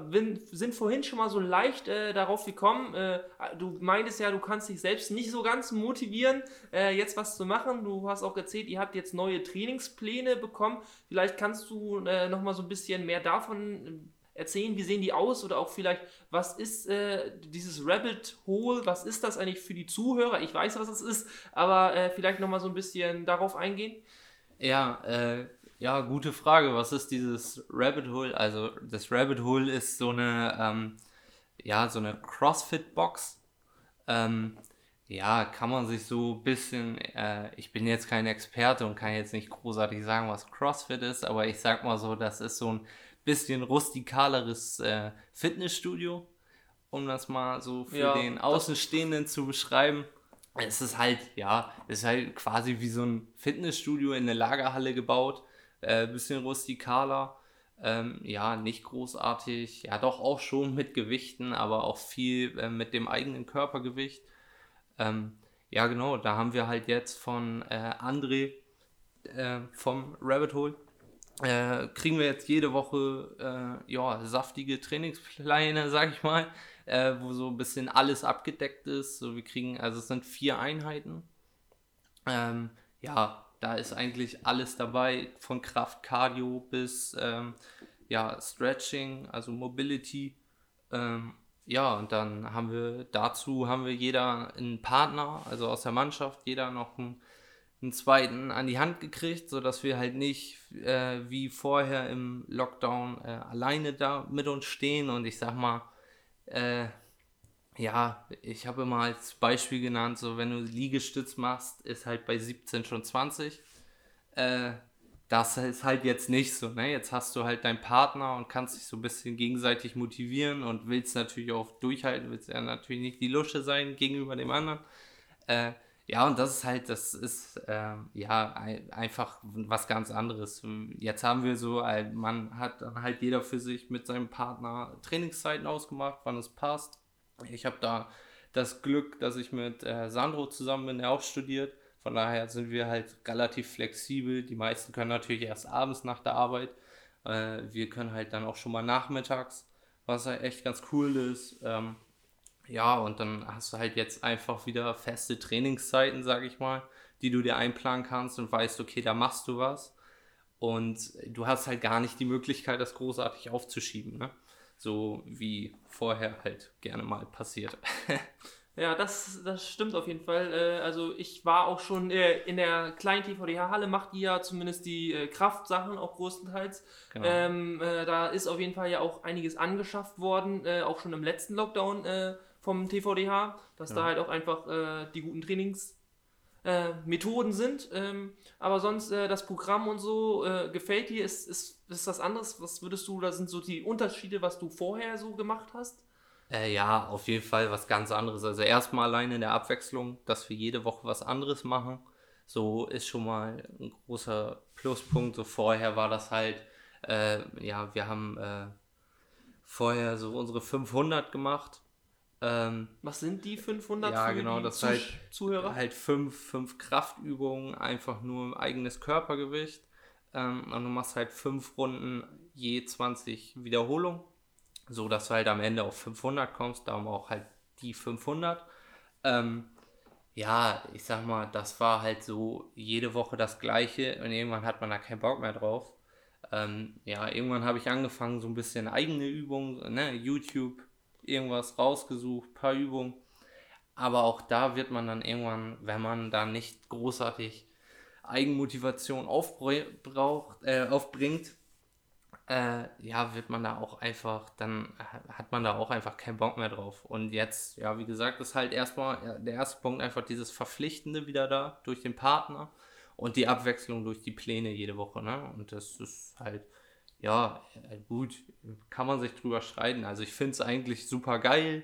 sind vorhin schon mal so leicht äh, darauf gekommen. Äh, du meintest ja, du kannst dich selbst nicht so ganz motivieren, äh, jetzt was zu machen. Du hast auch erzählt, ihr habt jetzt neue Trainingspläne bekommen. Vielleicht kannst du äh, noch mal so ein bisschen mehr davon erzählen. Wie sehen die aus? Oder auch vielleicht, was ist äh, dieses Rabbit Hole? Was ist das eigentlich für die Zuhörer? Ich weiß, was es ist, aber äh, vielleicht noch mal so ein bisschen darauf eingehen. Ja, äh, ja, gute Frage. Was ist dieses Rabbit Hole? Also das Rabbit Hole ist so eine, ähm, ja, so eine CrossFit-Box. Ähm, ja, kann man sich so ein bisschen, äh, ich bin jetzt kein Experte und kann jetzt nicht großartig sagen, was CrossFit ist, aber ich sag mal so, das ist so ein bisschen rustikaleres äh, Fitnessstudio, um das mal so für Ja, den Außenstehenden zu beschreiben. Es ist halt, ja, es ist halt quasi wie so ein Fitnessstudio in eine Lagerhalle gebaut. Äh, bisschen rustikaler. Ähm, ja, nicht großartig. Ja, doch auch schon mit Gewichten, aber auch viel äh, mit dem eigenen Körpergewicht. Ähm, ja, genau, da haben wir halt jetzt von äh, André äh, vom Rabbit Hole. Äh, kriegen wir jetzt jede Woche äh, ja, saftige Trainingspläne, sag ich mal, äh, wo so ein bisschen alles abgedeckt ist. So, wir kriegen, also es sind vier Einheiten. Ähm, ja, da ist eigentlich alles dabei, von Kraft, Cardio bis ähm, ja, Stretching, also Mobility. Ähm, ja, und dann haben wir dazu haben wir jeder einen Partner, also aus der Mannschaft, jeder noch einen, einen zweiten an die Hand gekriegt, sodass wir halt nicht äh, wie vorher im Lockdown äh, alleine da mit uns stehen und ich sag mal, äh, ja, ich habe immer als Beispiel genannt, so wenn du Liegestütz machst, ist halt bei 17 schon 20. Äh, das ist halt jetzt nicht so, ne? Jetzt hast du halt deinen Partner und kannst dich so ein bisschen gegenseitig motivieren und willst natürlich auch durchhalten, willst ja natürlich nicht die Lusche sein gegenüber dem anderen. Äh, ja, und das ist halt, das ist äh, ja ein, einfach was ganz anderes. Jetzt haben wir so, ein- man hat dann halt jeder für sich mit seinem Partner Trainingszeiten ausgemacht, wann es passt. Ich habe da das Glück, dass ich mit äh, Sandro zusammen bin, der auch studiert. Von daher sind wir halt relativ flexibel. Die meisten können natürlich erst abends nach der Arbeit. Äh, wir können halt dann auch schon mal nachmittags, was halt echt ganz cool ist. Ähm, ja, und dann hast du halt jetzt einfach wieder feste Trainingszeiten, sag ich mal, die du dir einplanen kannst und weißt, okay, da machst du was. Und du hast halt gar nicht die Möglichkeit, das großartig aufzuschieben, ne? So wie vorher halt gerne mal passiert. Ja, das, das stimmt auf jeden Fall. Äh, also ich war auch schon äh, in der kleinen TVDH-Halle, macht die ja zumindest die äh, Kraftsachen auch größtenteils. Genau. Ähm, äh, da ist auf jeden Fall ja auch einiges angeschafft worden, äh, auch schon im letzten Lockdown äh, vom TVDH, dass da Ja. halt auch einfach die guten Trainings äh, Methoden sind. Ähm, aber sonst äh, das Programm und so äh, gefällt dir. Ist, ist, ist das anderes? Was würdest du, da sind so die Unterschiede, was du vorher so gemacht hast? Äh, ja, auf jeden Fall was ganz anderes. Also erstmal alleine in der Abwechslung, dass wir jede Woche was anderes machen. So ist schon mal ein großer Pluspunkt. So vorher war das halt, äh, ja, wir haben äh, vorher so unsere 500 gemacht. Ähm, Was sind die 500 Ja, genau, das Zuh- halt- Zuhörer? halt fünf, fünf Kraftübungen, einfach nur eigenes Körpergewicht. Ähm, und du machst halt fünf Runden je 20 Wiederholungen, so dass du halt am Ende auf 500 kommst, darum auch halt die 500. Ähm, ja, ich sag mal, das war halt so jede Woche das Gleiche und irgendwann hat man da keinen Bock mehr drauf. Ähm, ja, irgendwann habe ich angefangen, so ein bisschen eigene Übungen, ne, YouTube, irgendwas rausgesucht, paar Übungen. Aber auch da wird man dann irgendwann, wenn man da nicht großartig Eigenmotivation aufbraucht, äh, aufbringt, äh, ja, wird man da auch einfach, dann hat man da auch einfach keinen Bock mehr drauf. Und jetzt, ja, wie gesagt, ist halt erstmal der erste Punkt einfach dieses Verpflichtende wieder da durch den Partner und die Abwechslung durch die Pläne jede Woche, ne? Und das ist halt, ja, äh, gut, kann man sich drüber streiten. Also ich finde es eigentlich super geil.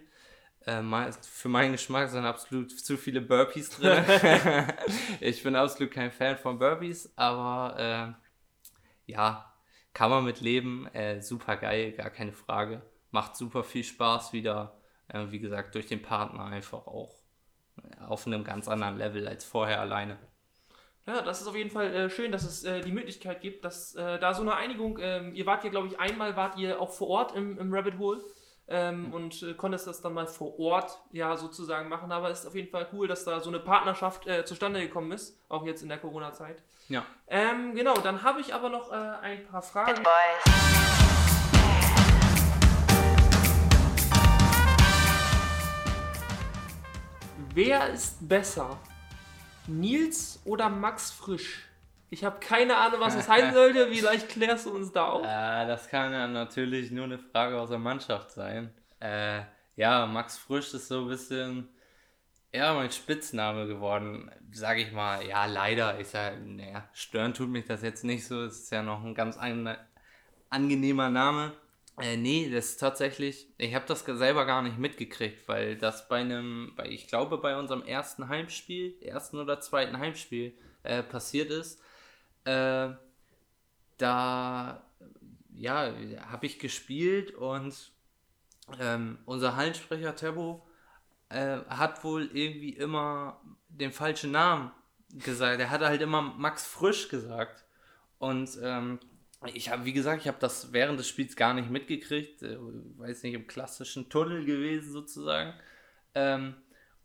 Äh, für meinen Geschmack sind absolut zu viele Burpees drin. ich bin absolut kein Fan von Burpees, aber äh, ja, kann man mit leben. Äh, super geil, gar keine Frage. Macht super viel Spaß wieder. Äh, wie gesagt, durch den Partner einfach auch auf einem ganz anderen Level als vorher alleine. Ja, das ist auf jeden Fall äh, schön, dass es äh, die Möglichkeit gibt, dass äh, da so eine Einigung, ähm, ihr wart ja, glaube ich, einmal wart ihr auch vor Ort im, im Rabbit Hole ähm, und äh, konntest das dann mal vor Ort ja sozusagen machen, aber es ist auf jeden Fall cool, dass da so eine Partnerschaft äh, zustande gekommen ist, auch jetzt in der Corona-Zeit. Ja. Ähm, genau, dann habe ich aber noch äh, ein paar Fragen. Wer ist besser? Nils oder Max Frisch? Ich habe keine Ahnung, was das heißen sollte. Vielleicht klärst du uns da auf. Äh, das kann ja natürlich nur eine Frage aus der Mannschaft sein. Äh, ja, Max Frisch ist so ein bisschen, ja, mein Spitzname geworden, sage ich mal. Ja, leider. Ich sage, naja, stören tut mich das jetzt nicht so. Es ist ja noch ein ganz an, angenehmer Name. Äh, nee, das ist tatsächlich, ich habe das selber gar nicht mitgekriegt, weil das bei einem, bei, ich glaube bei unserem ersten Heimspiel, ersten oder zweiten Heimspiel äh, passiert ist. Äh, da ja, habe ich gespielt und ähm, unser Hallensprecher Tebo äh, hat wohl irgendwie immer den falschen Namen gesagt. Er hatte halt immer Max Frisch gesagt. Und ähm, ich habe, wie gesagt, ich habe das während des Spiels gar nicht mitgekriegt. Äh, weiß nicht, im klassischen Tunnel gewesen sozusagen. Ähm,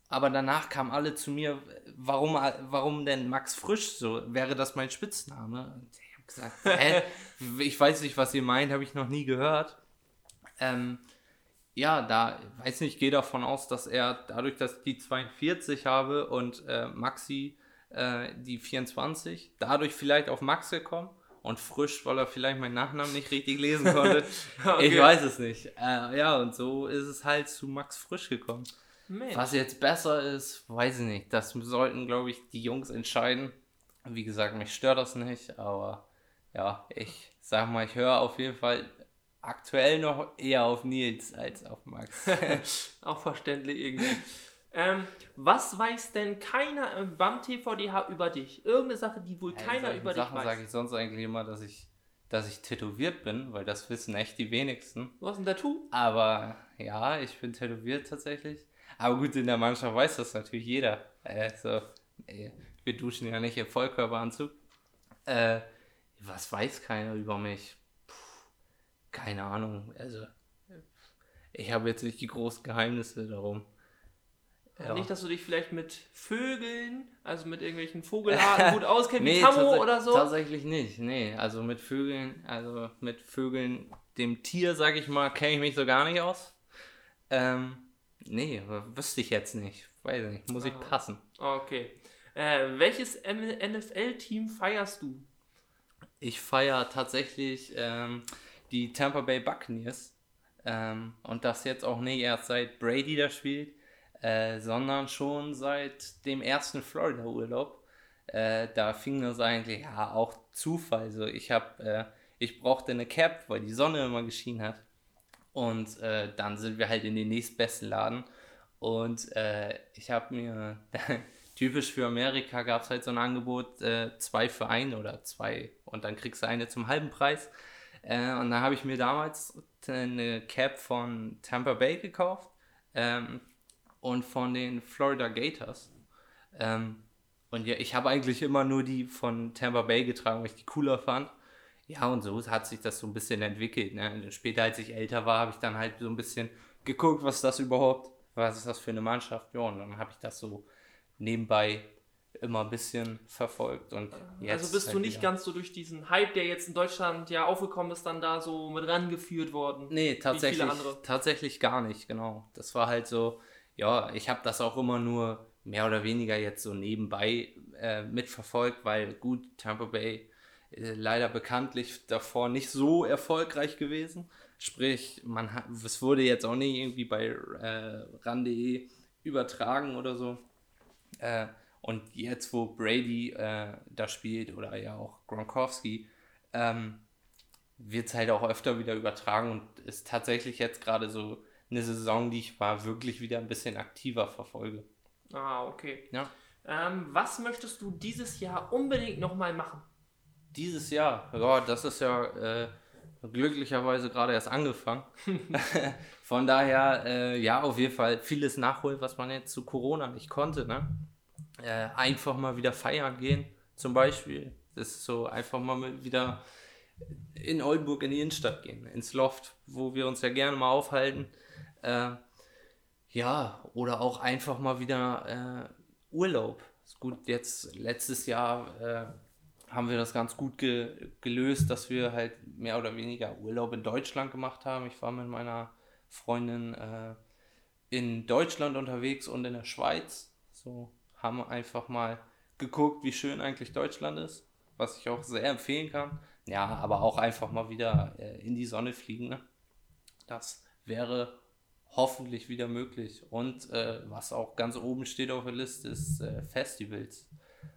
aber danach kamen alle zu mir, warum, warum denn Max Frisch so? Wäre das mein Spitzname? Und ich habe gesagt, hä? ich weiß nicht, was ihr meint, habe ich noch nie gehört. Ähm, ja, da, weiß nicht, ich gehe davon aus, dass er dadurch, dass ich die 42 habe und äh, Maxi äh, die 24, dadurch vielleicht auf Max gekommen und frisch, weil er vielleicht meinen Nachnamen nicht richtig lesen konnte. Okay. Ich weiß es nicht. Äh, ja, und so ist es halt zu Max Frisch gekommen. Mensch. Was jetzt besser ist, weiß ich nicht. Das sollten, glaube ich, die Jungs entscheiden. Wie gesagt, mich stört das nicht, aber ja, ich sag mal, ich höre auf jeden Fall aktuell noch eher auf Nils als auf Max. Auch verständlich irgendwie. Ähm, was weiß denn keiner äh, beim TVDH über dich? Irgendeine Sache, die wohl keiner Solche über Sachen dich sage weiß. ich sonst eigentlich immer, dass ich, dass ich tätowiert bin, weil das wissen echt die wenigsten. Du hast ein Tattoo? Aber ja, ich bin tätowiert tatsächlich. Aber gut, in der Mannschaft weiß das natürlich jeder. Also, ey, wir duschen ja nicht im Vollkörperanzug. Äh, was weiß keiner über mich? Puh, keine Ahnung. Also, ich habe jetzt nicht die großen Geheimnisse darum. Ja. Nicht, dass du dich vielleicht mit Vögeln, also mit irgendwelchen Vogelarten gut auskennst, wie Nee, Tammo tats- oder so? Tatsächlich nicht, nee. Also mit Vögeln, also mit Vögeln, dem Tier, sag ich mal, kenne ich mich so gar nicht aus. Ähm, nee, wüsste ich jetzt nicht. Weiß ich nicht, muss ich Ah. passen. Okay. Äh, welches NFL-Team feierst du? Ich feiere tatsächlich ähm, die Tampa Bay Buccaneers. Ähm, und das jetzt auch nicht erst seit Brady da spielt, äh, sondern schon seit dem ersten Florida-Urlaub. Äh, da fing das eigentlich ja auch Zufall. So, ich habe, äh, ich brauchte eine Cap, weil die Sonne immer geschienen hat. Und äh, dann sind wir halt in den nächstbesten Laden. Und äh, ich habe mir, typisch für Amerika gab es halt so ein Angebot, äh, zwei für einen oder zwei. Und dann kriegst du eine zum halben Preis. Äh, und dann habe ich mir damals eine Cap von Tampa Bay gekauft ähm, und von den Florida Gators. Ähm, und ja, ich habe eigentlich immer nur die von Tampa Bay getragen, weil ich die cooler fand. Ja, und so hat sich das so ein bisschen entwickelt. Ne? Später, als ich älter war, habe ich dann halt so ein bisschen geguckt, was ist das überhaupt, was ist das für eine Mannschaft. Ja, und dann habe ich das so nebenbei immer ein bisschen verfolgt. Und also bist halt du nicht wieder. ganz so durch diesen Hype, der jetzt in Deutschland ja aufgekommen ist, dann da so mit rangeführt worden? Nee, tatsächlich, tatsächlich gar nicht, genau. Das war halt so, ja, ich habe das auch immer nur mehr oder weniger jetzt so nebenbei äh, mitverfolgt, weil gut, Tampa Bay äh, leider bekanntlich davor nicht so erfolgreich gewesen. Sprich, man hat, es wurde jetzt auch nicht irgendwie bei äh, ran.de übertragen oder so. Äh, und jetzt, wo Brady äh, da spielt oder ja auch Gronkowski, ähm, wird es halt auch öfter wieder übertragen und ist tatsächlich jetzt gerade so eine Saison, die ich mal wirklich wieder ein bisschen aktiver verfolge. Ah, okay. Ja. Ähm, was möchtest du dieses Jahr unbedingt nochmal machen? Dieses Jahr, ja, das ist ja äh, glücklicherweise gerade erst angefangen. Von daher, äh, ja, auf jeden Fall vieles nachholen, was man jetzt zu Corona nicht konnte. Ne? Äh, einfach mal wieder feiern gehen, zum Beispiel. Das ist so einfach mal wieder in Oldenburg in die Innenstadt gehen, ins Loft, wo wir uns ja gerne mal aufhalten. Äh, ja, oder auch einfach mal wieder äh, Urlaub. Ist gut, jetzt letztes Jahr äh, haben wir das ganz gut ge gelöst, dass wir halt mehr oder weniger Urlaub in Deutschland gemacht haben. Ich war mit meiner Freundin äh, in Deutschland unterwegs und in der Schweiz. So haben einfach mal geguckt, wie schön eigentlich Deutschland ist, was ich auch sehr empfehlen kann. Ja, aber auch einfach mal wieder äh, in die Sonne fliegen. Ne? Das wäre hoffentlich wieder möglich. Und äh, was auch ganz oben steht auf der Liste, ist äh, Festivals.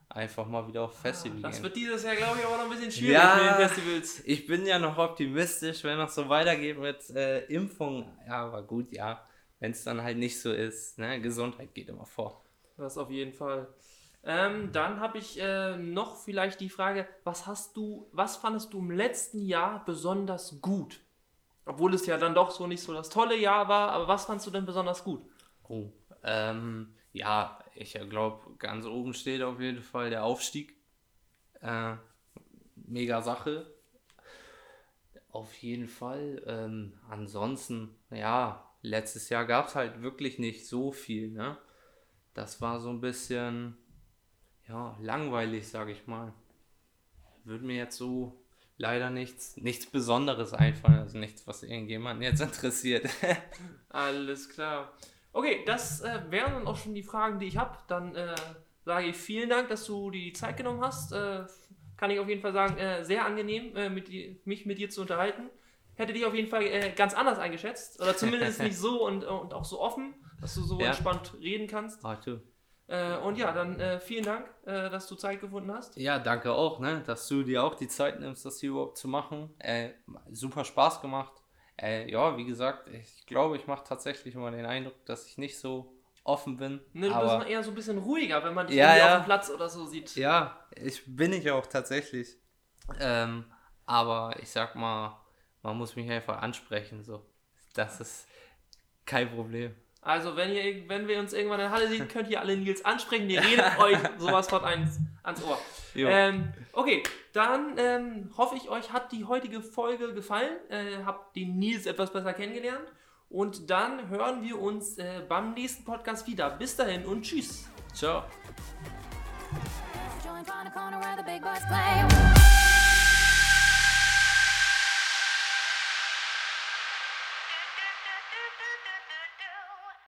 Einfach mal wieder auf Festival Das gehen. wird dieses Jahr, glaube ich, aber noch ein bisschen schwierig Ja. mit den Festivals. Ich bin ja noch optimistisch, wenn es so weitergeht mit äh, Impfung. Ja, aber gut, ja. Wenn es dann halt nicht so ist. Ne? Gesundheit geht immer vor. Das auf jeden Fall. Ähm, dann habe ich äh, noch vielleicht die Frage, was hast du, was fandest du im letzten Jahr besonders gut? Obwohl es ja dann doch so nicht so das tolle Jahr war, aber was fandst du denn besonders gut? Oh. Ähm, ja, ich glaube, ganz oben steht auf jeden Fall der Aufstieg. Äh, mega Sache. Auf jeden Fall. Ähm, ansonsten, ja, letztes Jahr gab es halt wirklich nicht so viel, ne? Das war so ein bisschen, ja, langweilig, sage ich mal. Würde mir jetzt so leider nichts, nichts Besonderes einfallen, also nichts, was irgendjemanden jetzt interessiert. Alles klar. Okay, das äh, wären dann auch schon die Fragen, die ich habe. Dann äh, sage ich vielen Dank, dass du dir die Zeit genommen hast. Äh, kann ich auf jeden Fall sagen, äh, sehr angenehm, äh, mit die, mich mit dir zu unterhalten. Hätte dich auf jeden Fall äh, ganz anders eingeschätzt. Oder zumindest nicht so und, und auch so offen, dass du so Ja. entspannt reden kannst. Ah, du. Äh, und ja, dann äh, vielen Dank, äh, dass du Zeit gefunden hast. Ja, danke auch, ne, dass du dir auch die Zeit nimmst, das hier überhaupt zu machen. Äh, super Spaß gemacht. Äh, ja, wie gesagt, ich glaube, ich mache tatsächlich immer den Eindruck, dass ich nicht so offen bin. Ne, du aber bist eher so ein bisschen ruhiger, wenn man dich Ja, ja. auf dem Platz oder so sieht. ja, ich bin ich auch tatsächlich. Ähm, aber ich sag mal, man muss mich einfach ansprechen. So, das ist kein Problem. Also, wenn, ihr, wenn wir uns irgendwann in der Halle sehen, könnt ihr alle Nils ansprechen. Die redet euch sowas von eins, ans Ohr. Ähm, okay, dann ähm, hoffe ich, euch hat die heutige Folge gefallen. Äh, habt den Nils etwas besser kennengelernt. Und dann hören wir uns äh, beim nächsten Podcast wieder. Bis dahin und tschüss. Ciao.